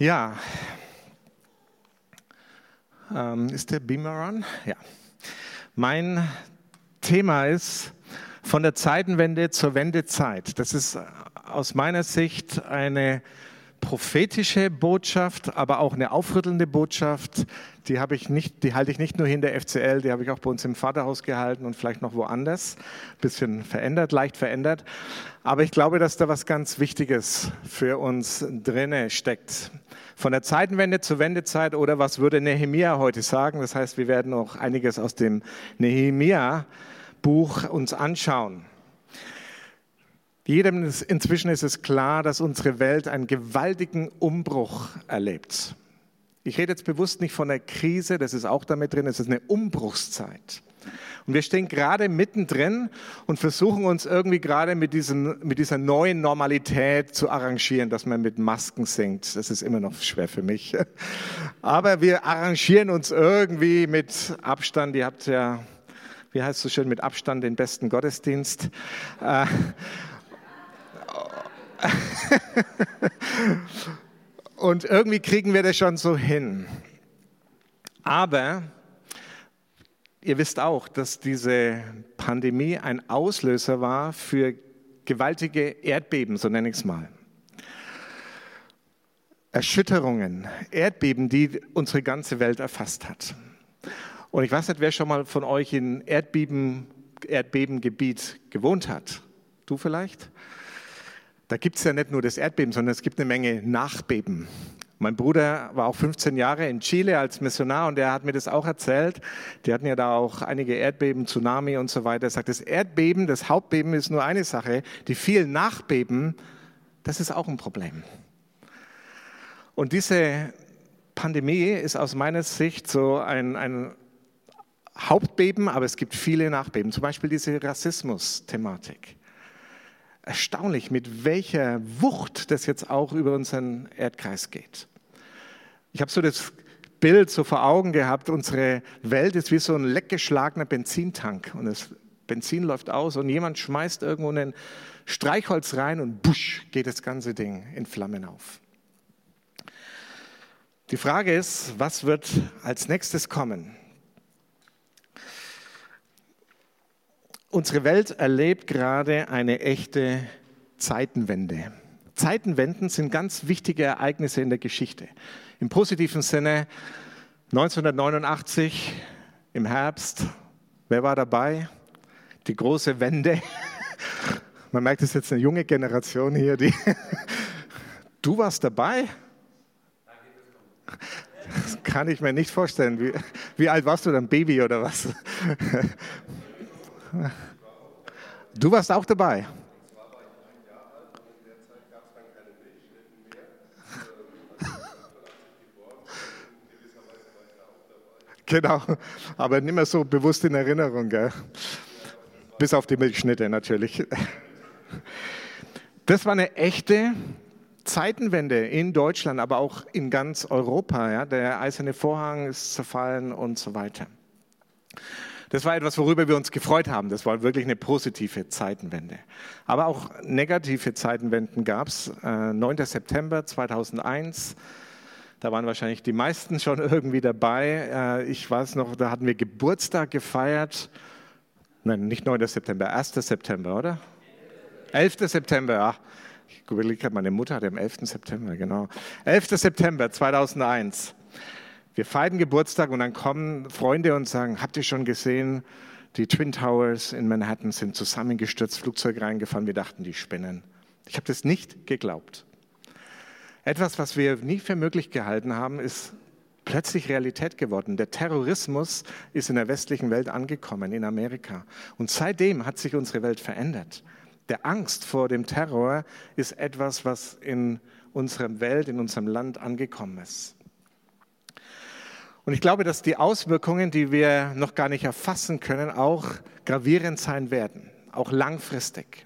Ja. Ähm, ist der Beamer an? Ja. Mein Thema ist von der Zeitenwende zur Wendezeit. Das ist aus meiner Sicht eine prophetische Botschaft, aber auch eine aufrüttelnde Botschaft. Die habe ich nicht, die halte ich nicht nur hier in der FCL, die habe ich auch bei uns im Vaterhaus gehalten und vielleicht noch woanders. Bisschen verändert, leicht verändert. Aber ich glaube, dass da was ganz Wichtiges für uns drinne steckt. Von der Zeitenwende zur Wendezeit oder was würde Nehemia heute sagen? Das heißt, wir werden auch einiges aus dem Nehemia Buch uns anschauen. Jedem ist, inzwischen ist es klar, dass unsere Welt einen gewaltigen Umbruch erlebt. Ich rede jetzt bewusst nicht von einer Krise, das ist auch damit drin, es ist eine Umbruchszeit. Und wir stehen gerade mittendrin und versuchen uns irgendwie gerade mit, diesen, mit dieser neuen Normalität zu arrangieren, dass man mit Masken singt. Das ist immer noch schwer für mich. Aber wir arrangieren uns irgendwie mit Abstand. Ihr habt ja, wie heißt es so schön, mit Abstand den besten Gottesdienst. Und irgendwie kriegen wir das schon so hin. Aber ihr wisst auch, dass diese Pandemie ein Auslöser war für gewaltige Erdbeben, so nenne ich es mal. Erschütterungen, Erdbeben, die unsere ganze Welt erfasst hat. Und ich weiß nicht, wer schon mal von euch in Erdbeben, Erdbebengebiet gewohnt hat. Du vielleicht? Da gibt es ja nicht nur das Erdbeben, sondern es gibt eine Menge Nachbeben. Mein Bruder war auch 15 Jahre in Chile als Missionar und der hat mir das auch erzählt. Die hatten ja da auch einige Erdbeben, Tsunami und so weiter. Er sagt, das Erdbeben, das Hauptbeben ist nur eine Sache. Die vielen Nachbeben, das ist auch ein Problem. Und diese Pandemie ist aus meiner Sicht so ein, ein Hauptbeben, aber es gibt viele Nachbeben. Zum Beispiel diese Rassismus-Thematik erstaunlich, mit welcher Wucht das jetzt auch über unseren Erdkreis geht. Ich habe so das Bild so vor Augen gehabt, unsere Welt ist wie so ein leckgeschlagener Benzintank und das Benzin läuft aus und jemand schmeißt irgendwo ein Streichholz rein und busch geht das ganze Ding in Flammen auf. Die Frage ist, was wird als nächstes kommen? Unsere Welt erlebt gerade eine echte Zeitenwende. Zeitenwenden sind ganz wichtige Ereignisse in der Geschichte. Im positiven Sinne 1989 im Herbst, wer war dabei? Die große Wende. Man merkt, es ist jetzt eine junge Generation hier, die. Du warst dabei? Das kann ich mir nicht vorstellen. Wie, wie alt warst du dann? Baby oder was? Du warst auch dabei. Genau, aber nicht mehr so bewusst in Erinnerung, gell? bis auf die Milchschnitte natürlich. Das war eine echte Zeitenwende in Deutschland, aber auch in ganz Europa. Ja? Der eiserne Vorhang ist zerfallen und so weiter. Das war etwas, worüber wir uns gefreut haben. Das war wirklich eine positive Zeitenwende. Aber auch negative Zeitenwenden gab es. Äh, 9. September 2001. Da waren wahrscheinlich die meisten schon irgendwie dabei. Äh, ich weiß noch, da hatten wir Geburtstag gefeiert. Nein, nicht 9. September, 1. September, oder? 11. September, ja. Ich überlege gerade, meine Mutter hatte am 11. September, genau. 11. September 2001. Wir feiern Geburtstag und dann kommen Freunde und sagen, habt ihr schon gesehen, die Twin Towers in Manhattan sind zusammengestürzt, Flugzeug reingefahren, wir dachten, die spinnen. Ich habe das nicht geglaubt. Etwas, was wir nie für möglich gehalten haben, ist plötzlich Realität geworden. Der Terrorismus ist in der westlichen Welt angekommen, in Amerika. Und seitdem hat sich unsere Welt verändert. Der Angst vor dem Terror ist etwas, was in unserer Welt, in unserem Land angekommen ist. Und ich glaube, dass die Auswirkungen, die wir noch gar nicht erfassen können, auch gravierend sein werden, auch langfristig.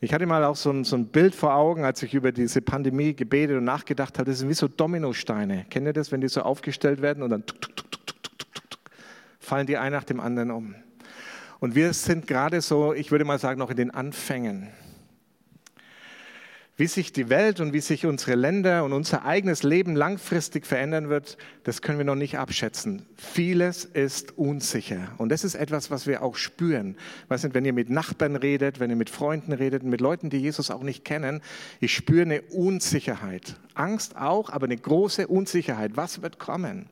Ich hatte mal auch so ein, so ein, Bild vor Augen, als ich über diese Pandemie gebetet und nachgedacht habe. Das sind wie so Dominosteine. Kennt ihr das, wenn die so aufgestellt werden und dann tuk, tuk, tuk, fallen die ein nach dem anderen um? Und wir sind gerade so, ich würde mal sagen, noch in den Anfängen. Wie sich die Welt und wie sich unsere Länder und unser eigenes Leben langfristig verändern wird, das können wir noch nicht abschätzen. Vieles ist unsicher. Und das ist etwas, was wir auch spüren. Weißt du, wenn ihr mit Nachbarn redet, wenn ihr mit Freunden redet, mit Leuten, die Jesus auch nicht kennen, ich spüre eine Unsicherheit. Angst auch, aber eine große Unsicherheit. Was wird kommen?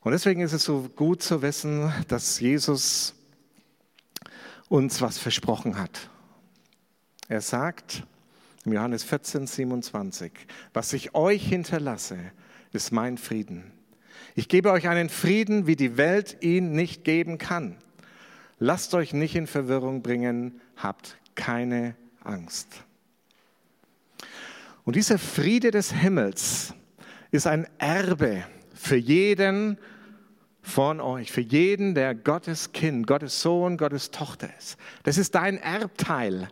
Und deswegen ist es so gut zu wissen, dass Jesus uns was versprochen hat. Er sagt, im Johannes 14, 27. Was ich euch hinterlasse, ist mein Frieden. Ich gebe euch einen Frieden, wie die Welt ihn nicht geben kann. Lasst euch nicht in Verwirrung bringen, habt keine Angst. Und dieser Friede des Himmels ist ein Erbe für jeden von euch, für jeden, der Gottes Kind, Gottes Sohn, Gottes Tochter ist. Das ist dein Erbteil.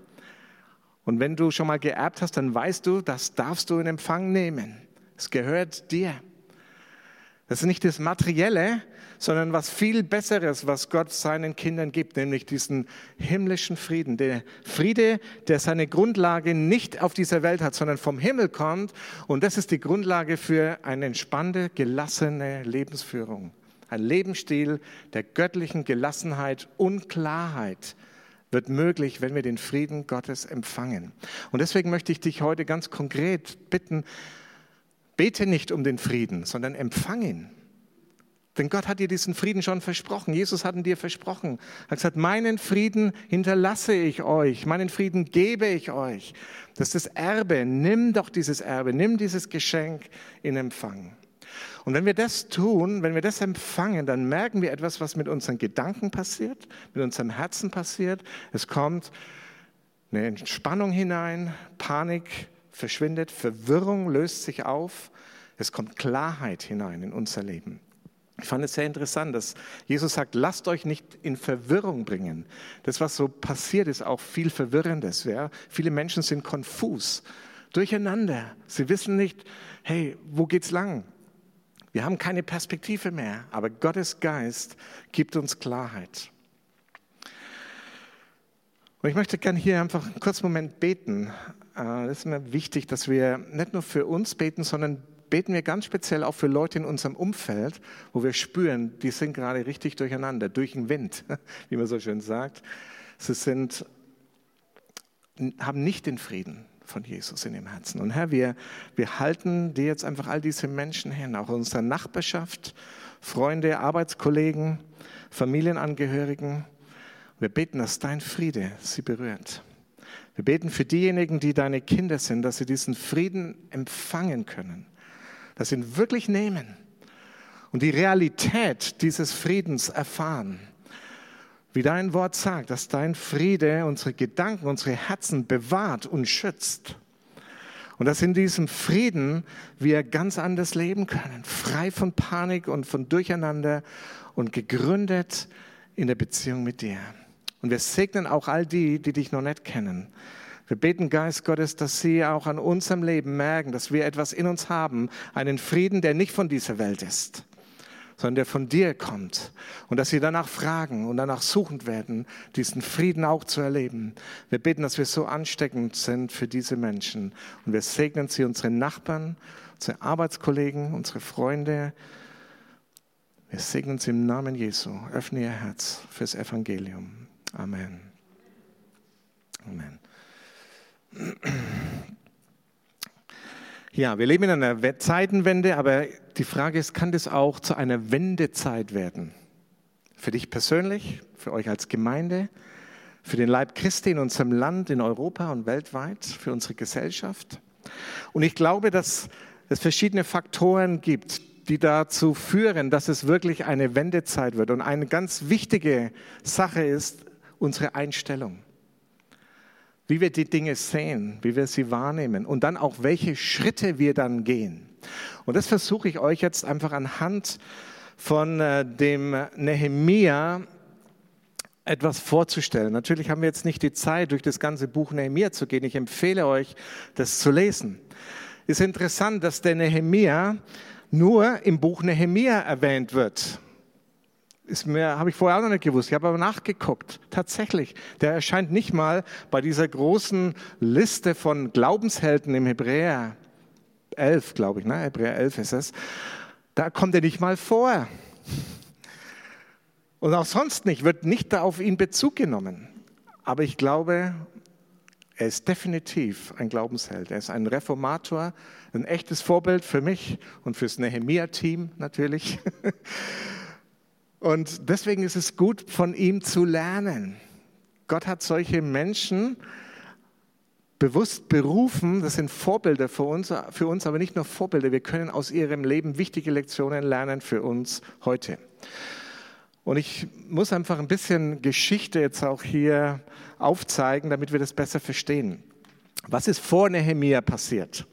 Und wenn du schon mal geerbt hast, dann weißt du, das darfst du in Empfang nehmen. Es gehört dir. Das ist nicht das Materielle, sondern was viel Besseres, was Gott seinen Kindern gibt, nämlich diesen himmlischen Frieden. Der Friede, der seine Grundlage nicht auf dieser Welt hat, sondern vom Himmel kommt. Und das ist die Grundlage für eine entspannte, gelassene Lebensführung. Ein Lebensstil der göttlichen Gelassenheit und Klarheit wird möglich, wenn wir den Frieden Gottes empfangen. Und deswegen möchte ich dich heute ganz konkret bitten, bete nicht um den Frieden, sondern empfang ihn. Denn Gott hat dir diesen Frieden schon versprochen. Jesus hat ihn dir versprochen. Er hat gesagt, meinen Frieden hinterlasse ich euch, meinen Frieden gebe ich euch. Das ist das Erbe. Nimm doch dieses Erbe, nimm dieses Geschenk in Empfang. Und wenn wir das tun, wenn wir das empfangen, dann merken wir etwas, was mit unseren Gedanken passiert, mit unserem Herzen passiert. Es kommt eine Entspannung hinein, Panik verschwindet, Verwirrung löst sich auf, es kommt Klarheit hinein in unser Leben. Ich fand es sehr interessant, dass Jesus sagt, lasst euch nicht in Verwirrung bringen. Das, was so passiert, ist auch viel Verwirrendes. Ja? Viele Menschen sind konfus, durcheinander. Sie wissen nicht, hey, wo geht's lang? Wir haben keine Perspektive mehr, aber Gottes Geist gibt uns Klarheit. Und ich möchte gerne hier einfach einen kurzen Moment beten. Es äh, ist mir wichtig, dass wir nicht nur für uns beten, sondern beten wir ganz speziell auch für Leute in unserem Umfeld, wo wir spüren, die sind gerade richtig durcheinander, durch den Wind, wie man so schön sagt. Sie sind, haben nicht den Frieden, von Jesus in dem Herzen. Und Herr, wir, wir halten dir jetzt einfach all diese Menschen hin, auch in unserer Nachbarschaft, Freunde, Arbeitskollegen, Familienangehörigen. Wir beten, dass dein Friede sie berührt. Wir beten für diejenigen, die deine Kinder sind, dass sie diesen Frieden empfangen können, dass sie ihn wirklich nehmen und die Realität dieses Friedens erfahren wie dein Wort sagt, dass dein Friede unsere Gedanken, unsere Herzen bewahrt und schützt. Und dass in diesem Frieden wir ganz anders leben können, frei von Panik und von Durcheinander und gegründet in der Beziehung mit dir. Und wir segnen auch all die, die dich noch nicht kennen. Wir beten, Geist Gottes, dass sie auch an unserem Leben merken, dass wir etwas in uns haben, einen Frieden, der nicht von dieser Welt ist sondern der von dir kommt. Und dass sie danach fragen und danach suchend werden, diesen Frieden auch zu erleben. Wir beten, dass wir so ansteckend sind für diese Menschen. Und wir segnen sie, unsere Nachbarn, unsere Arbeitskollegen, unsere Freunde. Wir segnen sie im Namen Jesu. Öffne ihr Herz fürs Evangelium. Amen. Amen. Ja, wir leben in einer Zeitenwende, aber die Frage ist, kann das auch zu einer Wendezeit werden? Für dich persönlich, für euch als Gemeinde, für den Leib Christi in unserem Land, in Europa und weltweit, für unsere Gesellschaft. Und ich glaube, dass es verschiedene Faktoren gibt, die dazu führen, dass es wirklich eine Wendezeit wird. Und eine ganz wichtige Sache ist unsere Einstellung wie wir die Dinge sehen, wie wir sie wahrnehmen und dann auch, welche Schritte wir dann gehen. Und das versuche ich euch jetzt einfach anhand von äh, dem Nehemia etwas vorzustellen. Natürlich haben wir jetzt nicht die Zeit, durch das ganze Buch Nehemia zu gehen. Ich empfehle euch, das zu lesen. Es ist interessant, dass der Nehemia nur im Buch Nehemia erwähnt wird. Ist mir, habe ich vorher auch noch nicht gewusst. Ich habe aber nachgeguckt. Tatsächlich, der erscheint nicht mal bei dieser großen Liste von Glaubenshelden im Hebräer 11, glaube ich, ne? Hebräer 11 ist es. Da kommt er nicht mal vor. Und auch sonst nicht, wird nicht da auf ihn Bezug genommen. Aber ich glaube, er ist definitiv ein Glaubensheld. Er ist ein Reformator, ein echtes Vorbild für mich und fürs Nehemia-Team natürlich. Und deswegen ist es gut, von ihm zu lernen. Gott hat solche Menschen bewusst berufen, das sind Vorbilder für uns, für uns, aber nicht nur Vorbilder, wir können aus ihrem Leben wichtige Lektionen lernen für uns heute. Und ich muss einfach ein bisschen Geschichte jetzt auch hier aufzeigen, damit wir das besser verstehen. Was ist vor Nehemia passiert?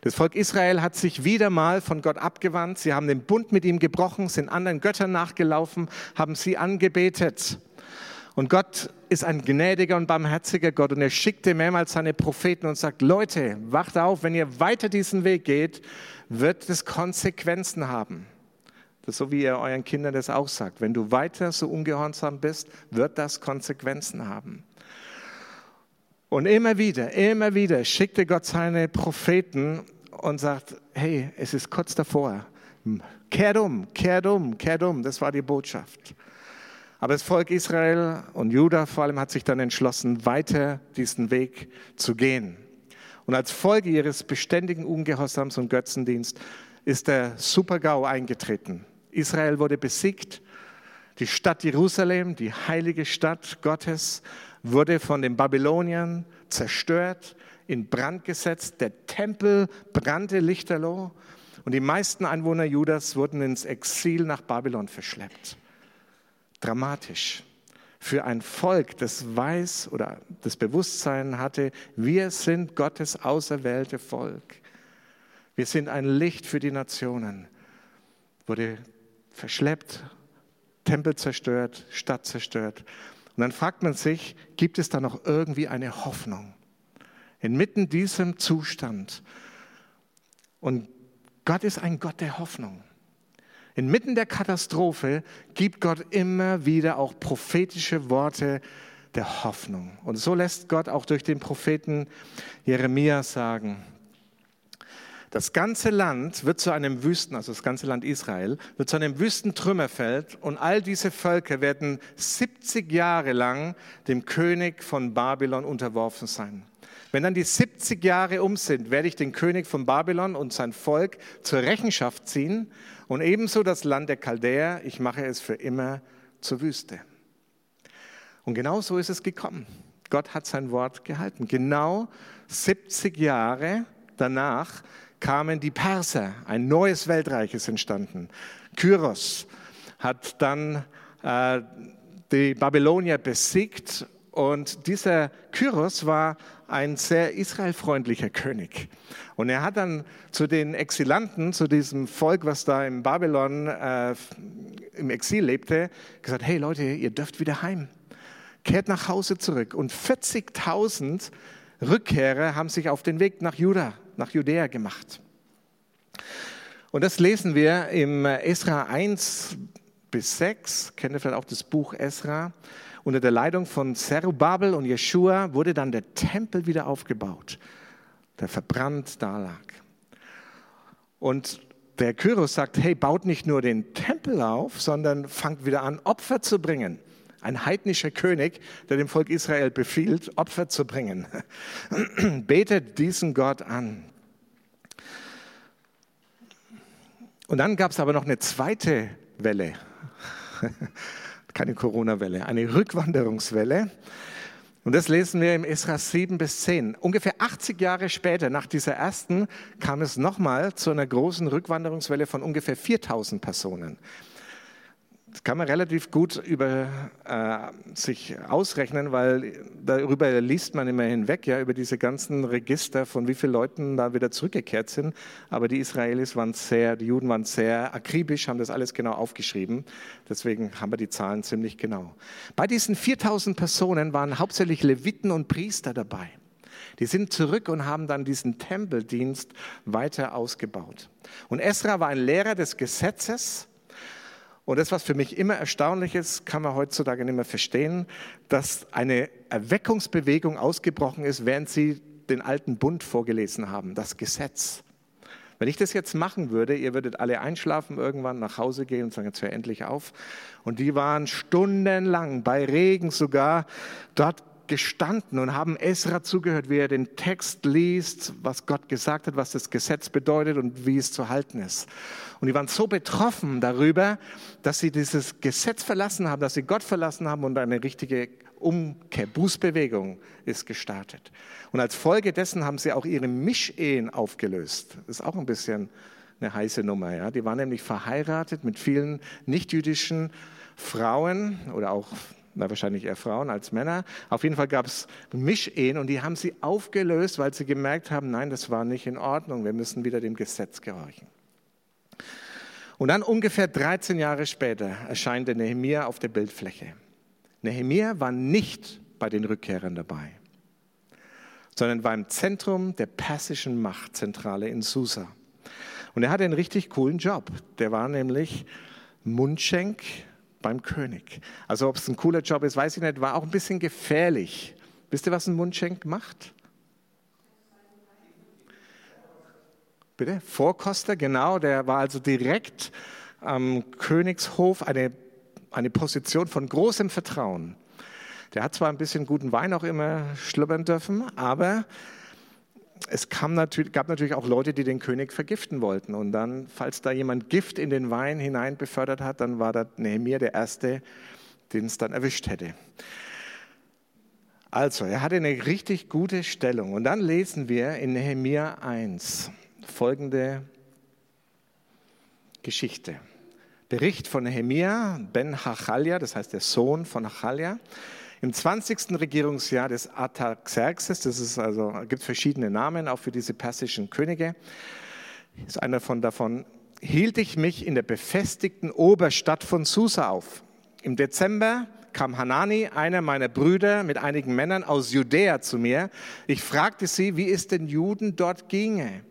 Das Volk Israel hat sich wieder mal von Gott abgewandt. Sie haben den Bund mit ihm gebrochen, sind anderen Göttern nachgelaufen, haben sie angebetet. Und Gott ist ein gnädiger und barmherziger Gott und er schickte mehrmals seine Propheten und sagt, Leute, wacht auf, wenn ihr weiter diesen Weg geht, wird es Konsequenzen haben. Das so, wie ihr euren Kindern das auch sagt. Wenn du weiter so ungehorsam bist, wird das Konsequenzen haben. Und immer wieder, immer wieder schickte Gott seine Propheten und sagt, hey, es ist kurz davor. Kehrt um, kehrt um, kehrt um. Das war die Botschaft. Aber das Volk Israel und Juda vor allem hat sich dann entschlossen, weiter diesen Weg zu gehen. Und als Folge ihres beständigen Ungehorsams und Götzendienst ist der Supergau eingetreten. Israel wurde besiegt. Die Stadt Jerusalem, die heilige Stadt Gottes, wurde von den Babyloniern zerstört in Brand gesetzt, der Tempel brannte lichterloh und die meisten Einwohner Judas wurden ins Exil nach Babylon verschleppt. Dramatisch. Für ein Volk, das weiß oder das Bewusstsein hatte, wir sind Gottes auserwählte Volk. Wir sind ein Licht für die Nationen. Wurde verschleppt, Tempel zerstört, Stadt zerstört. Und dann fragt man sich, gibt es da noch irgendwie eine Hoffnung? inmitten diesem Zustand. Und Gott ist ein Gott der Hoffnung. Inmitten der Katastrophe gibt Gott immer wieder auch prophetische Worte der Hoffnung. Und so lässt Gott auch durch den Propheten Jeremia sagen, das ganze Land wird zu einem Wüsten, also das ganze Land Israel, wird zu einem Wüstentrümmerfeld und all diese Völker werden 70 Jahre lang dem König von Babylon unterworfen sein. Wenn dann die 70 Jahre um sind, werde ich den König von Babylon und sein Volk zur Rechenschaft ziehen und ebenso das Land der Chaldäer. Ich mache es für immer zur Wüste. Und genau so ist es gekommen. Gott hat sein Wort gehalten. Genau 70 Jahre danach kamen die Perser. Ein neues Weltreich ist entstanden. Kyros hat dann äh, die Babylonier besiegt und dieser Kyros war ein sehr israelfreundlicher König. Und er hat dann zu den Exilanten, zu diesem Volk, was da in Babylon äh, im Exil lebte, gesagt, hey Leute, ihr dürft wieder heim. Kehrt nach Hause zurück. Und 40.000 Rückkehrer haben sich auf den Weg nach Juda, nach Judäa gemacht. Und das lesen wir im Esra 1 bis 6, kennt ihr vielleicht auch das Buch Esra. Unter der Leitung von Zerubabel und Jeschua wurde dann der Tempel wieder aufgebaut, der verbrannt da lag. Und der Kyros sagt, hey, baut nicht nur den Tempel auf, sondern fangt wieder an, Opfer zu bringen. Ein heidnischer König, der dem Volk Israel befiehlt, Opfer zu bringen. Betet diesen Gott an. Und dann gab es aber noch eine zweite Welle keine Corona-Welle, eine Rückwanderungswelle. Und das lesen wir im Esra 7 bis 10. Ungefähr 80 Jahre später, nach dieser ersten, kam es nochmal zu einer großen Rückwanderungswelle von ungefähr 4000 Personen. Das kann man relativ gut über äh, sich ausrechnen, weil darüber liest man immer hinweg, ja, über diese ganzen Register von wie vielen Leuten da wieder zurückgekehrt sind. Aber die Israelis waren sehr, die Juden waren sehr akribisch, haben das alles genau aufgeschrieben. Deswegen haben wir die Zahlen ziemlich genau. Bei diesen 4000 Personen waren hauptsächlich Leviten und Priester dabei. Die sind zurück und haben dann diesen Tempeldienst weiter ausgebaut. Und Esra war ein Lehrer des Gesetzes Und das, was für mich immer erstaunlich ist, kann man heutzutage nicht mehr verstehen, dass eine Erweckungsbewegung ausgebrochen ist, während sie den alten Bund vorgelesen haben, das Gesetz. Wenn ich das jetzt machen würde, ihr würdet alle einschlafen, irgendwann nach Hause gehen und sagen, jetzt hör endlich auf. Und die waren stundenlang, bei Regen sogar, dort gestanden und haben Esra zugehört, wie er den Text liest, was Gott gesagt hat, was das Gesetz bedeutet und wie es zu halten ist. Und die waren so betroffen darüber, dass sie dieses Gesetz verlassen haben, dass sie Gott verlassen haben und eine richtige Umkehr, Bußbewegung ist gestartet. Und als Folge dessen haben sie auch ihre Mischehen aufgelöst. Das ist auch ein bisschen eine heiße Nummer. Ja? Die waren nämlich verheiratet mit vielen nichtjüdischen Frauen oder auch na, wahrscheinlich eher Frauen als Männer. Auf jeden Fall gab es Mischehen und die haben sie aufgelöst, weil sie gemerkt haben, nein, das war nicht in Ordnung, wir müssen wieder dem Gesetz gehorchen. Und dann ungefähr 13 Jahre später erscheint der Nehemia auf der Bildfläche. Nehemia war nicht bei den Rückkehrern dabei, sondern war im Zentrum der persischen Machtzentrale in Susa. Und er hatte einen richtig coolen Job. Der war nämlich Mundschenk beim König. Also ob es ein cooler Job ist, weiß ich nicht, war auch ein bisschen gefährlich. Wisst ihr, was ein Mundschenk macht? Bitte? Vorkoster, genau, der war also direkt am Königshof eine, eine Position von großem Vertrauen. Der hat zwar ein bisschen guten Wein auch immer schlubbern dürfen, aber es natürlich, gab natürlich auch Leute, die den König vergiften wollten. Und dann, falls da jemand Gift in den Wein hinein befördert hat, dann war da Nehemiah der Erste, den es dann erwischt hätte. Also, er hatte eine richtig gute Stellung. Und dann lesen wir in Nehemiah 1, folgende Geschichte. Bericht von Nehemia ben Hachalia, das heißt der Sohn von Hachalia, im 20. Regierungsjahr des Artaxerxes, das ist also, gibt verschiedene Namen auch für diese persischen Könige, ist einer von davon, hielt ich mich in der befestigten Oberstadt von Susa auf. Im Dezember kam Hanani, einer meiner Brüder, mit einigen Männern aus Judäa zu mir. Ich fragte sie, wie es den Juden dort ginge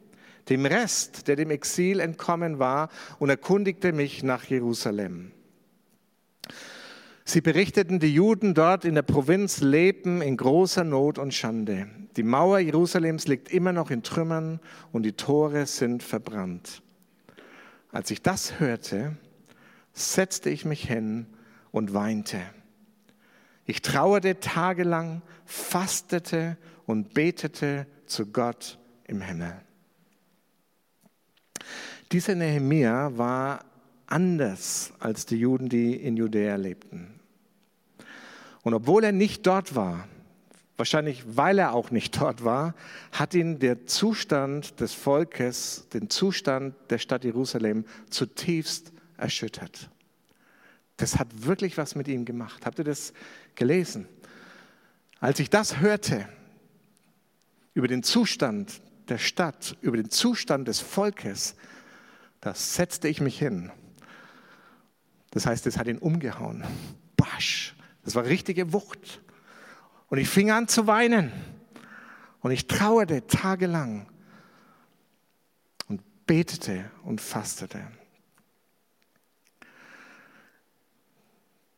dem Rest, der dem Exil entkommen war, und erkundigte mich nach Jerusalem. Sie berichteten, die Juden dort in der Provinz lebten in großer Not und Schande. Die Mauer Jerusalems liegt immer noch in Trümmern und die Tore sind verbrannt. Als ich das hörte, setzte ich mich hin und weinte. Ich trauerte tagelang, fastete und betete zu Gott im Himmel. Dieser Nehemia war anders als die Juden, die in Judäa lebten. Und obwohl er nicht dort war, wahrscheinlich weil er auch nicht dort war, hat ihn der Zustand des Volkes, den Zustand der Stadt Jerusalem zutiefst erschüttert. Das hat wirklich was mit ihm gemacht. Habt ihr das gelesen? Als ich das hörte über den Zustand der Stadt, über den Zustand des Volkes, da setzte ich mich hin. Das heißt, es hat ihn umgehauen. Basch. Das war richtige Wucht. Und ich fing an zu weinen. Und ich trauerte tagelang und betete und fastete.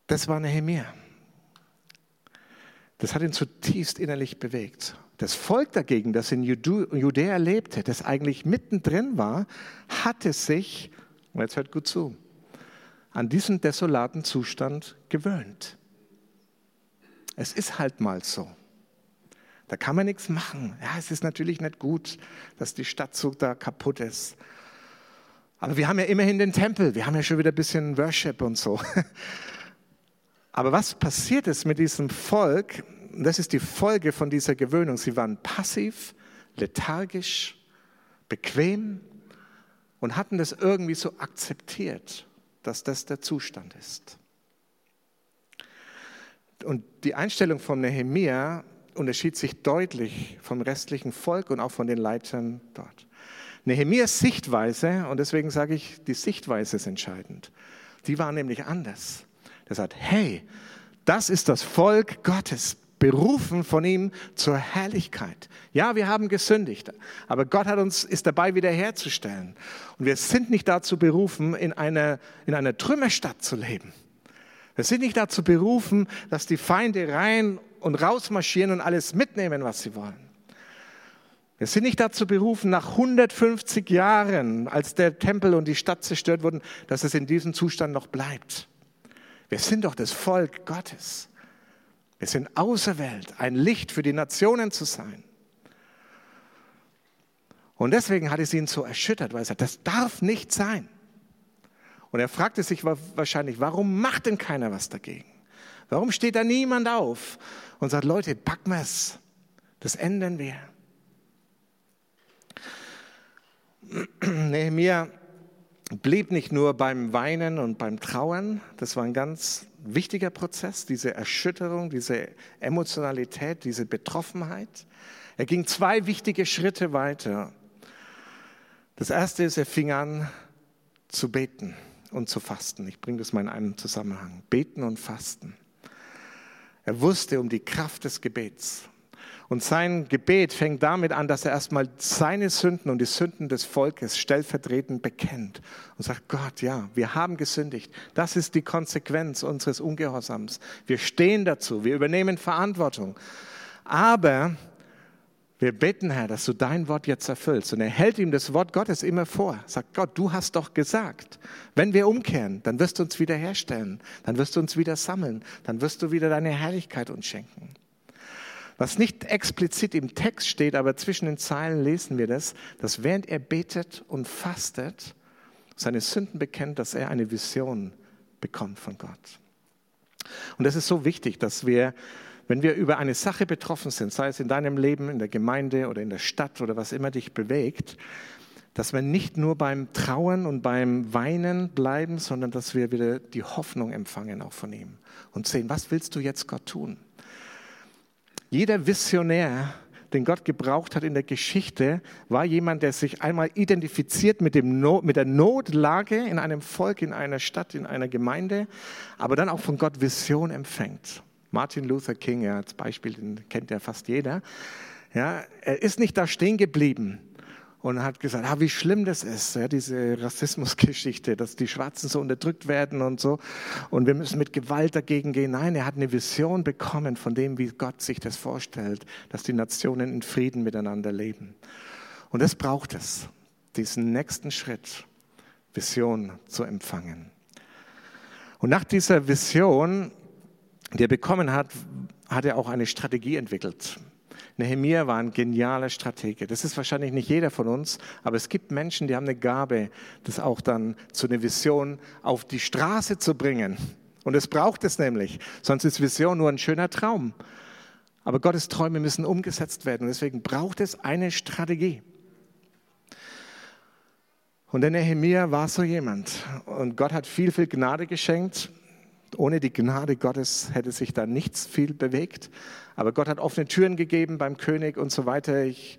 Das war Nehemiah. Das hat ihn zutiefst innerlich bewegt. Das Volk dagegen, das in Judäa lebte, das eigentlich mittendrin war, hatte sich, und jetzt hört gut zu, an diesen desolaten Zustand gewöhnt. Es ist halt mal so. Da kann man nichts machen. Ja, es ist natürlich nicht gut, dass die Stadt so da kaputt ist. Aber wir haben ja immerhin den Tempel. Wir haben ja schon wieder ein bisschen Worship und so. Aber was passiert ist mit diesem Volk, das ist die Folge von dieser Gewöhnung. Sie waren passiv, lethargisch, bequem und hatten das irgendwie so akzeptiert, dass das der Zustand ist. Und die Einstellung von Nehemia unterschied sich deutlich vom restlichen Volk und auch von den Leitern dort. Nehemias Sichtweise, und deswegen sage ich, die Sichtweise ist entscheidend, die war nämlich anders. Er sagt, hey, das ist das Volk Gottes. berufen von ihm zur Herrlichkeit. Ja, wir haben gesündigt, aber Gott hat uns, ist dabei wiederherzustellen. Und wir sind nicht dazu berufen, in einer, in einer Trümmerstadt zu leben. Wir sind nicht dazu berufen, dass die Feinde rein und raus marschieren und alles mitnehmen, was sie wollen. Wir sind nicht dazu berufen, nach 150 Jahren, als der Tempel und die Stadt zerstört wurden, dass es in diesem Zustand noch bleibt. Wir sind doch das Volk Gottes. Wir sind auserwählt, ein Licht für die Nationen zu sein. Und deswegen hat es ihn so erschüttert, weil er sagt, das darf nicht sein. Und er fragte sich wahrscheinlich, warum macht denn keiner was dagegen? Warum steht da niemand auf und sagt, Leute, packen wir es, das ändern wir. Nehemiah blieb nicht nur beim Weinen und beim Trauern, das war ein ganz wichtiger Prozess, diese Erschütterung, diese Emotionalität, diese Betroffenheit. Er ging zwei wichtige Schritte weiter. Das erste ist, er fing an zu beten und zu fasten. Ich bringe das mal in einen Zusammenhang. Beten und fasten. Er wusste um die Kraft des Gebets. Und sein Gebet fängt damit an, dass er erstmal seine Sünden und die Sünden des Volkes stellvertretend bekennt und sagt, Gott, ja, wir haben gesündigt. Das ist die Konsequenz unseres Ungehorsams. Wir stehen dazu, wir übernehmen Verantwortung. Aber wir beten, Herr, dass du dein Wort jetzt erfüllst. Und er hält ihm das Wort Gottes immer vor. Sagt Gott, du hast doch gesagt, wenn wir umkehren, dann wirst du uns wiederherstellen, dann wirst du uns wieder sammeln, dann wirst du wieder deine Herrlichkeit uns schenken. Was nicht explizit im Text steht, aber zwischen den Zeilen lesen wir das, dass während er betet und fastet, seine Sünden bekennt, dass er eine Vision bekommt von Gott. Und das ist so wichtig, dass wir, wenn wir über eine Sache betroffen sind, sei es in deinem Leben, in der Gemeinde oder in der Stadt oder was immer dich bewegt, dass wir nicht nur beim Trauern und beim Weinen bleiben, sondern dass wir wieder die Hoffnung empfangen auch von ihm und sehen, was willst du jetzt Gott tun? Jeder Visionär, den Gott gebraucht hat in der Geschichte, war jemand, der sich einmal identifiziert mit, dem no mit der Notlage in einem Volk, in einer Stadt, in einer Gemeinde, aber dann auch von Gott Vision empfängt. Martin Luther King, ja, als Beispiel, den kennt ja fast jeder. Ja, er ist nicht da stehen geblieben, und hat gesagt, ah, wie schlimm das ist, ja, diese Rassismusgeschichte, dass die Schwarzen so unterdrückt werden und so. Und wir müssen mit Gewalt dagegen gehen. Nein, er hat eine Vision bekommen von dem, wie Gott sich das vorstellt, dass die Nationen in Frieden miteinander leben. Und das braucht es, diesen nächsten Schritt, Vision zu empfangen. Und nach dieser Vision, die er bekommen hat, hat er auch eine Strategie entwickelt. Nehemiah war ein genialer Stratege. Das ist wahrscheinlich nicht jeder von uns, aber es gibt Menschen, die haben eine Gabe, das auch dann zu einer Vision auf die Straße zu bringen. Und es braucht es nämlich, sonst ist Vision nur ein schöner Traum. Aber Gottes Träume müssen umgesetzt werden. Und deswegen braucht es eine Strategie. Und der Nehemiah war so jemand. Und Gott hat viel, viel Gnade geschenkt. Ohne die Gnade Gottes hätte sich da nichts viel bewegt. Aber Gott hat offene Türen gegeben beim König und so weiter. Ich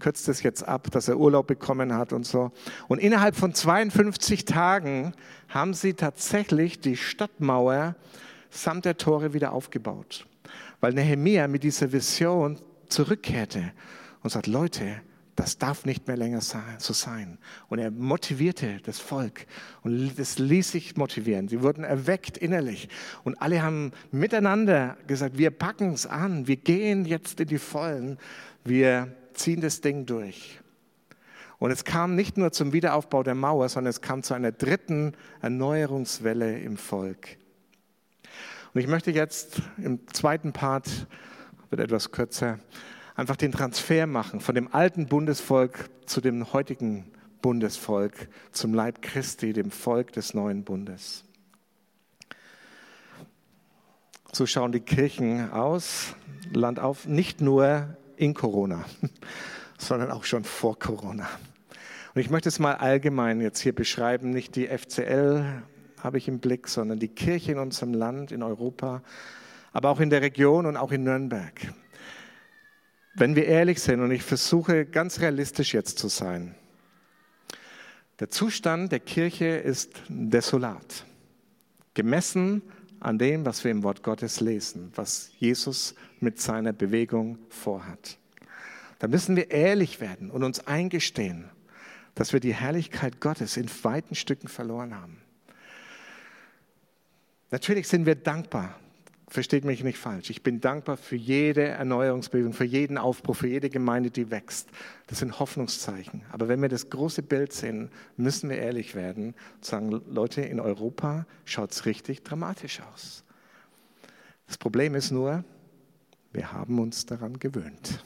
kürze das jetzt ab, dass er Urlaub bekommen hat und so. Und innerhalb von 52 Tagen haben sie tatsächlich die Stadtmauer samt der Tore wieder aufgebaut. Weil Nehemiah mit dieser Vision zurückkehrte und sagt, Leute, das darf nicht mehr länger so sein. Und er motivierte das Volk und es ließ sich motivieren. Sie wurden erweckt innerlich und alle haben miteinander gesagt, wir packen es an, wir gehen jetzt in die Vollen, wir ziehen das Ding durch. Und es kam nicht nur zum Wiederaufbau der Mauer, sondern es kam zu einer dritten Erneuerungswelle im Volk. Und ich möchte jetzt im zweiten Part, wird etwas kürzer, einfach den Transfer machen von dem alten Bundesvolk zu dem heutigen Bundesvolk, zum Leib Christi, dem Volk des neuen Bundes. So schauen die Kirchen aus, Land auf, nicht nur in Corona, sondern auch schon vor Corona. Und ich möchte es mal allgemein jetzt hier beschreiben, nicht die FCL habe ich im Blick, sondern die Kirche in unserem Land, in Europa, aber auch in der Region und auch in Nürnberg. Wenn wir ehrlich sind, und ich versuche ganz realistisch jetzt zu sein, der Zustand der Kirche ist desolat. Gemessen an dem, was wir im Wort Gottes lesen, was Jesus mit seiner Bewegung vorhat. Da müssen wir ehrlich werden und uns eingestehen, dass wir die Herrlichkeit Gottes in weiten Stücken verloren haben. Natürlich sind wir dankbar, versteht mich nicht falsch. Ich bin dankbar für jede Erneuerungsbewegung, für jeden Aufbruch, für jede Gemeinde, die wächst. Das sind Hoffnungszeichen. Aber wenn wir das große Bild sehen, müssen wir ehrlich werden und sagen, Leute, in Europa schaut es richtig dramatisch aus. Das Problem ist nur, wir haben uns daran gewöhnt.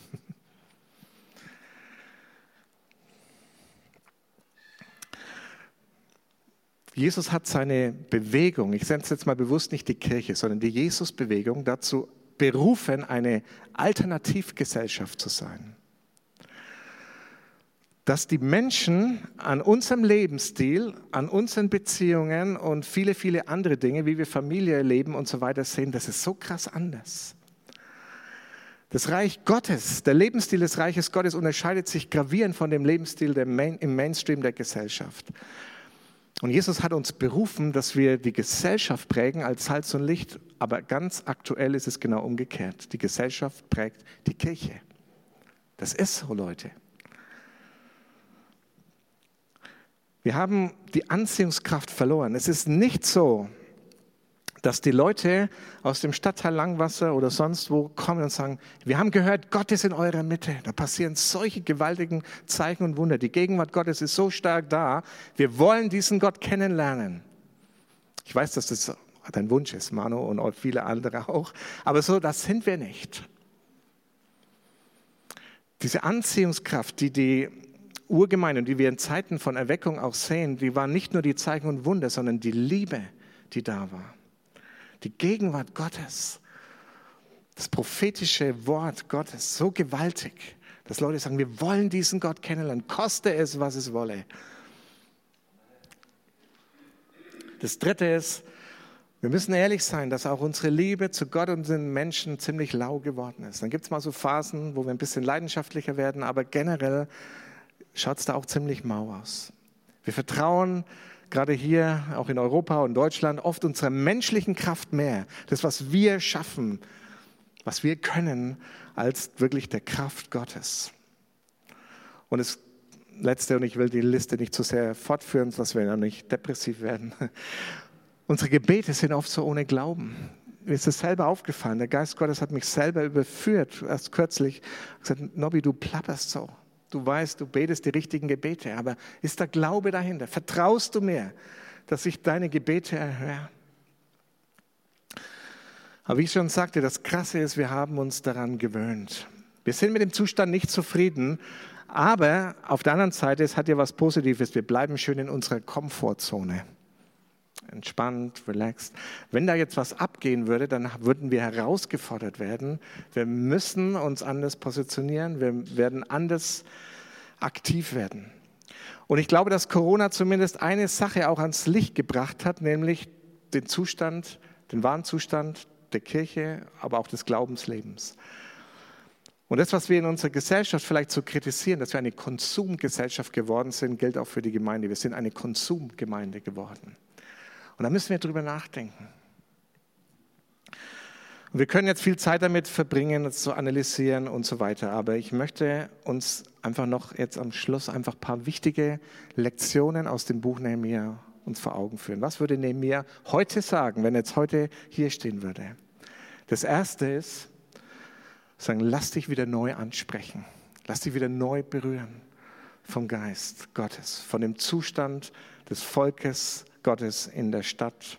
Jesus hat seine Bewegung, ich setze jetzt mal bewusst nicht die Kirche, sondern die Jesus-Bewegung dazu berufen, eine Alternativgesellschaft zu sein. Dass die Menschen an unserem Lebensstil, an unseren Beziehungen und viele, viele andere Dinge, wie wir Familie leben und so weiter sehen, das ist so krass anders. Das Reich Gottes, der Lebensstil des Reiches Gottes unterscheidet sich gravierend von dem Lebensstil Main, im Mainstream der Gesellschaft. Und Jesus hat uns berufen, dass wir die Gesellschaft prägen als Salz und Licht. Aber ganz aktuell ist es genau umgekehrt. Die Gesellschaft prägt die Kirche. Das ist so, Leute. Wir haben die Anziehungskraft verloren. Es ist nicht so, dass die Leute aus dem Stadtteil Langwasser oder sonst wo kommen und sagen, wir haben gehört, Gott ist in eurer Mitte. Da passieren solche gewaltigen Zeichen und Wunder. Die Gegenwart Gottes ist so stark da. Wir wollen diesen Gott kennenlernen. Ich weiß, dass das dein Wunsch ist, Manu und viele andere auch. Aber so, das sind wir nicht. Diese Anziehungskraft, die die Urgemeinde, die wir in Zeiten von Erweckung auch sehen, die war nicht nur die Zeichen und Wunder, sondern die Liebe, die da war die Gegenwart Gottes, das prophetische Wort Gottes so gewaltig, dass Leute sagen, wir wollen diesen Gott kennenlernen, koste es, was es wolle. Das Dritte ist, wir müssen ehrlich sein, dass auch unsere Liebe zu Gott und den Menschen ziemlich lau geworden ist. Dann gibt es mal so Phasen, wo wir ein bisschen leidenschaftlicher werden, aber generell schaut es da auch ziemlich mau aus. Wir vertrauen gerade hier, auch in Europa und Deutschland, oft unserer menschlichen Kraft mehr, das, was wir schaffen, was wir können, als wirklich der Kraft Gottes. Und das Letzte, und ich will die Liste nicht zu sehr fortführen, dass wir dann nicht depressiv werden. Unsere Gebete sind oft so ohne Glauben. Mir ist das selber aufgefallen. Der Geist Gottes hat mich selber überführt, erst kürzlich. gesagt, Nobby, du plapperst so. Du weißt, du betest die richtigen Gebete, aber ist der Glaube dahinter? Vertraust du mir, dass ich deine Gebete erhöre? Aber wie ich schon sagte, das Krasse ist, wir haben uns daran gewöhnt. Wir sind mit dem Zustand nicht zufrieden, aber auf der anderen Seite, es hat ja was Positives. Wir bleiben schön in unserer Komfortzone entspannt, relaxed. Wenn da jetzt was abgehen würde, dann würden wir herausgefordert werden. Wir müssen uns anders positionieren, wir werden anders aktiv werden. Und ich glaube, dass Corona zumindest eine Sache auch ans Licht gebracht hat, nämlich den Zustand, den wahren Zustand der Kirche, aber auch des Glaubenslebens. Und das, was wir in unserer Gesellschaft vielleicht so kritisieren, dass wir eine Konsumgesellschaft geworden sind, gilt auch für die Gemeinde. Wir sind eine Konsumgemeinde geworden. Und da müssen wir drüber nachdenken. Und wir können jetzt viel Zeit damit verbringen, es zu analysieren und so weiter. Aber ich möchte uns einfach noch jetzt am Schluss einfach ein paar wichtige Lektionen aus dem Buch Nehemiah uns vor Augen führen. Was würde Nehemiah heute sagen, wenn er jetzt heute hier stehen würde? Das erste ist, sagen, lass dich wieder neu ansprechen. Lass dich wieder neu berühren vom Geist Gottes, von dem Zustand des Volkes Gottes in der Stadt.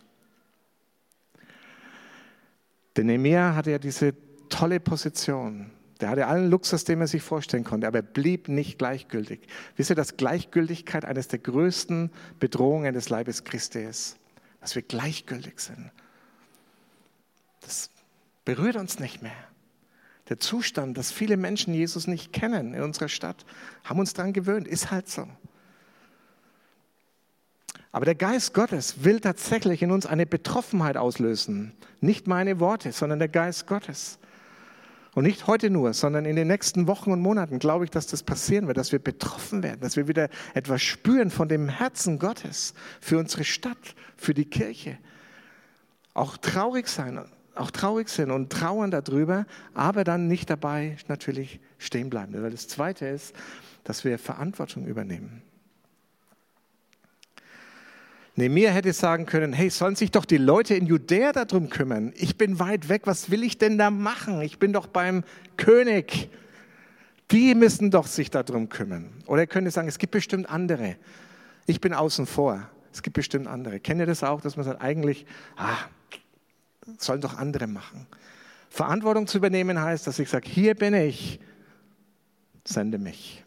Denn Nehemiah hatte ja diese tolle Position. Der hatte allen Luxus, den man sich vorstellen konnte, aber er blieb nicht gleichgültig. Wisst ihr, dass Gleichgültigkeit eines der größten Bedrohungen des Leibes Christi ist? Dass wir gleichgültig sind. Das berührt uns nicht mehr. Der Zustand, dass viele Menschen Jesus nicht kennen in unserer Stadt, haben uns daran gewöhnt, ist halt so. Aber der Geist Gottes will tatsächlich in uns eine Betroffenheit auslösen. Nicht meine Worte, sondern der Geist Gottes. Und nicht heute nur, sondern in den nächsten Wochen und Monaten glaube ich, dass das passieren wird, dass wir betroffen werden, dass wir wieder etwas spüren von dem Herzen Gottes für unsere Stadt, für die Kirche. auch traurig sein, auch traurig sind und trauern darüber, aber dann nicht dabei natürlich stehen bleiben. Weil das Zweite ist, dass wir Verantwortung übernehmen. Nehemiah hätte sagen können, hey, sollen sich doch die Leute in Judäa darum kümmern. Ich bin weit weg, was will ich denn da machen? Ich bin doch beim König. Die müssen doch sich darum kümmern. Oder er könnte sagen, es gibt bestimmt andere. Ich bin außen vor. Es gibt bestimmt andere. Kennt ihr das auch, dass man sagt, eigentlich, ah, sollen doch andere machen. Verantwortung zu übernehmen heißt, dass ich sage, hier bin ich, sende mich.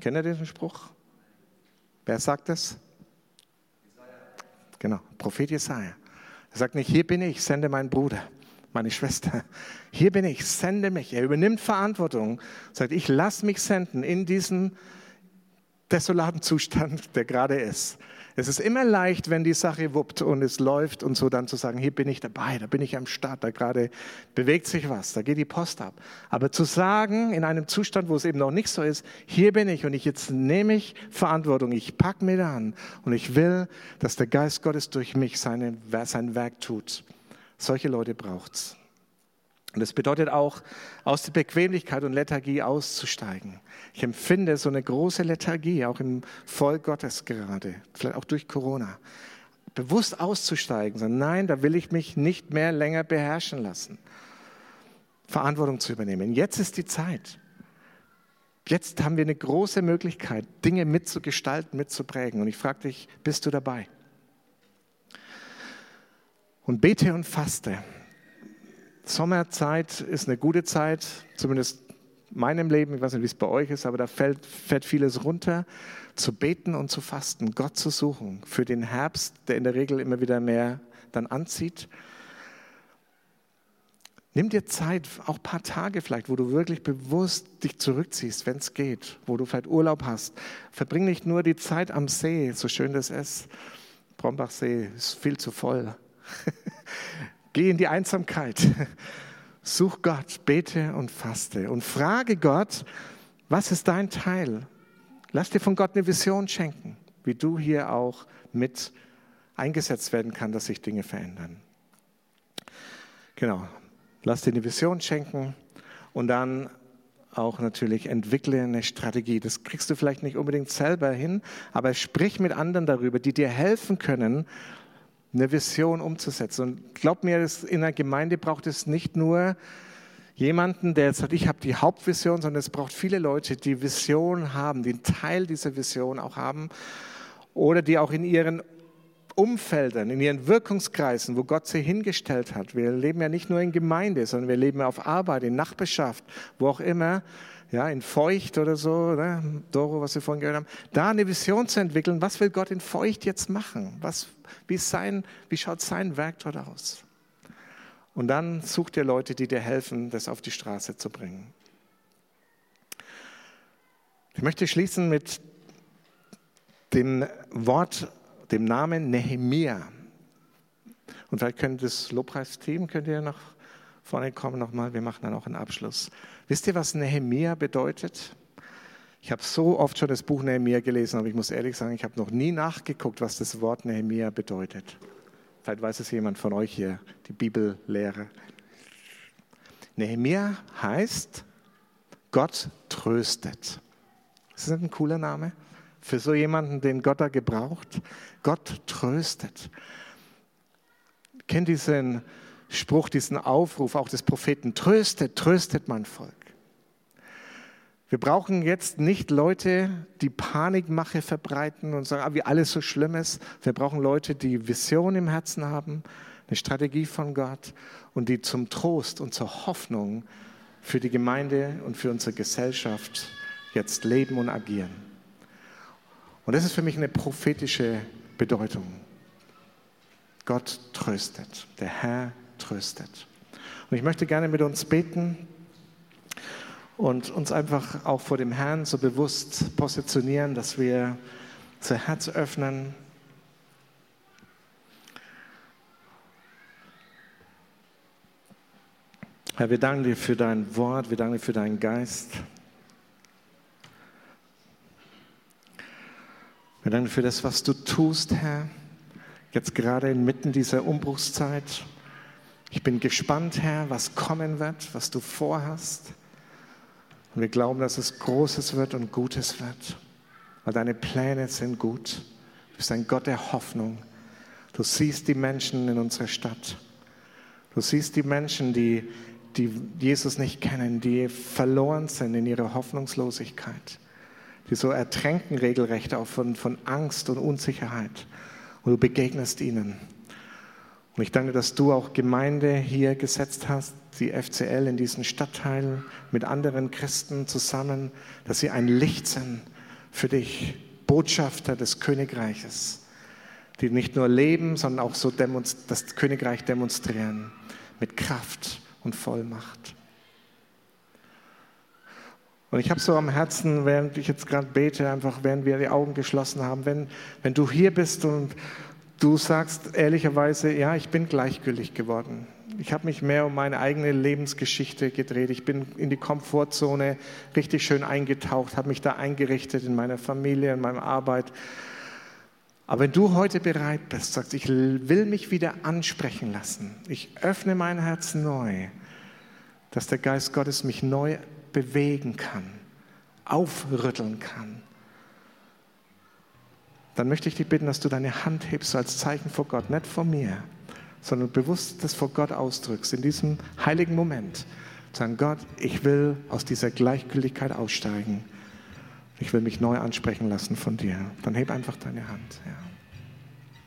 Kennt ihr diesen Spruch? Wer sagt das? Genau, Prophet Jesaja. Er sagt nicht, hier bin ich, sende meinen Bruder, meine Schwester. Hier bin ich, sende mich. Er übernimmt Verantwortung, sagt, ich lasse mich senden in diesen desolaten Zustand, der gerade ist. Es ist immer leicht, wenn die Sache wuppt und es läuft und so dann zu sagen, hier bin ich dabei, da bin ich am Start, da gerade bewegt sich was, da geht die Post ab. Aber zu sagen, in einem Zustand, wo es eben noch nicht so ist, hier bin ich und ich jetzt nehme ich Verantwortung, ich packe mir da an und ich will, dass der Geist Gottes durch mich seine, sein Werk tut. Solche Leute braucht's. Und das bedeutet auch, aus der Bequemlichkeit und Lethargie auszusteigen. Ich empfinde so eine große Lethargie, auch im Volk Gottes gerade, vielleicht auch durch Corona. Bewusst auszusteigen, sagen, nein, da will ich mich nicht mehr länger beherrschen lassen. Verantwortung zu übernehmen. Jetzt ist die Zeit. Jetzt haben wir eine große Möglichkeit, Dinge mitzugestalten, mitzuprägen. Und ich frage dich, bist du dabei? Und bete und faste. Sommerzeit ist eine gute Zeit, zumindest meinem Leben, ich weiß nicht, wie es bei euch ist, aber da fällt, fällt vieles runter, zu beten und zu fasten, Gott zu suchen für den Herbst, der in der Regel immer wieder mehr dann anzieht. Nimm dir Zeit, auch ein paar Tage vielleicht, wo du wirklich bewusst dich zurückziehst, wenn es geht, wo du vielleicht Urlaub hast. Verbring nicht nur die Zeit am See, so schön das ist. Brombachsee ist viel zu voll. Geh in die Einsamkeit. Such Gott, bete und faste und frage Gott, was ist dein Teil? Lass dir von Gott eine Vision schenken, wie du hier auch mit eingesetzt werden kann, dass sich Dinge verändern. Genau, lass dir eine Vision schenken und dann auch natürlich entwickle eine Strategie. Das kriegst du vielleicht nicht unbedingt selber hin, aber sprich mit anderen darüber, die dir helfen können, eine Vision umzusetzen. Und glaub mir, in der Gemeinde braucht es nicht nur jemanden, der sagt, ich habe die Hauptvision, sondern es braucht viele Leute, die Vision haben, die einen Teil dieser Vision auch haben oder die auch in ihren Umfeldern, in ihren Wirkungskreisen, wo Gott sie hingestellt hat. Wir leben ja nicht nur in Gemeinde, sondern wir leben auf Arbeit, in Nachbarschaft, wo auch immer, ja, in Feucht oder so, ne? Doro, was wir vorhin gehört haben, da eine Vision zu entwickeln, was will Gott in Feucht jetzt machen? Was, wie, sein, wie schaut sein Werk dort aus? Und dann such dir Leute, die dir helfen, das auf die Straße zu bringen. Ich möchte schließen mit dem Wort, dem Namen Nehemia. Und vielleicht könnt das Lobpreisteam, könnt ihr nach vorne kommen nochmal, wir machen dann auch einen Abschluss. Wisst ihr, was Nehemia bedeutet? Ich habe so oft schon das Buch Nehemia gelesen, aber ich muss ehrlich sagen, ich habe noch nie nachgeguckt, was das Wort Nehemia bedeutet. Vielleicht weiß es jemand von euch hier, die Bibellehre. Nehemia heißt, Gott tröstet. Das ist ein cooler Name für so jemanden, den Gott da gebraucht. Gott tröstet. Kennt diesen Spruch, diesen Aufruf auch des Propheten, tröstet, tröstet mein Volk. Wir brauchen jetzt nicht Leute, die Panikmache verbreiten und sagen, ah, wie alles so schlimm ist. Wir brauchen Leute, die Vision im Herzen haben, eine Strategie von Gott und die zum Trost und zur Hoffnung für die Gemeinde und für unsere Gesellschaft jetzt leben und agieren. Und das ist für mich eine prophetische Bedeutung. Gott tröstet, der Herr tröstet. Und ich möchte gerne mit uns beten und uns einfach auch vor dem Herrn so bewusst positionieren, dass wir unser Herz öffnen. Herr, wir danken dir für dein Wort, wir danken dir für deinen Geist. Wir danken dir für das, was du tust, Herr. jetzt gerade inmitten dieser Umbruchszeit. Ich bin gespannt, Herr, was kommen wird, was du vorhast. Und wir glauben, dass es Großes wird und Gutes wird, weil deine Pläne sind gut. Du bist ein Gott der Hoffnung. Du siehst die Menschen in unserer Stadt. Du siehst die Menschen, die, die Jesus nicht kennen, die verloren sind in ihrer Hoffnungslosigkeit, die so ertränken regelrecht auch von, von Angst und Unsicherheit. Und du begegnest ihnen. Und ich danke, dass du auch Gemeinde hier gesetzt hast, die FCL in diesen Stadtteil mit anderen Christen zusammen, dass sie ein Licht sind für dich, Botschafter des Königreiches, die nicht nur leben, sondern auch so das Königreich demonstrieren mit Kraft und Vollmacht. Und ich habe so am Herzen, während ich jetzt gerade bete, einfach während wir die Augen geschlossen haben, wenn, wenn du hier bist und du sagst ehrlicherweise, ja, ich bin gleichgültig geworden. Ich habe mich mehr um meine eigene Lebensgeschichte gedreht. Ich bin in die Komfortzone richtig schön eingetaucht, habe mich da eingerichtet in meiner Familie, in meiner Arbeit. Aber wenn du heute bereit bist, sagst, ich will mich wieder ansprechen lassen, ich öffne mein Herz neu, dass der Geist Gottes mich neu bewegen kann, aufrütteln kann, dann möchte ich dich bitten, dass du deine Hand hebst als Zeichen vor Gott, nicht vor mir, sondern bewusst das vor Gott ausdrückst, in diesem heiligen Moment. Sagen, Gott, ich will aus dieser Gleichgültigkeit aussteigen. Ich will mich neu ansprechen lassen von dir. Dann heb einfach deine Hand. Ja.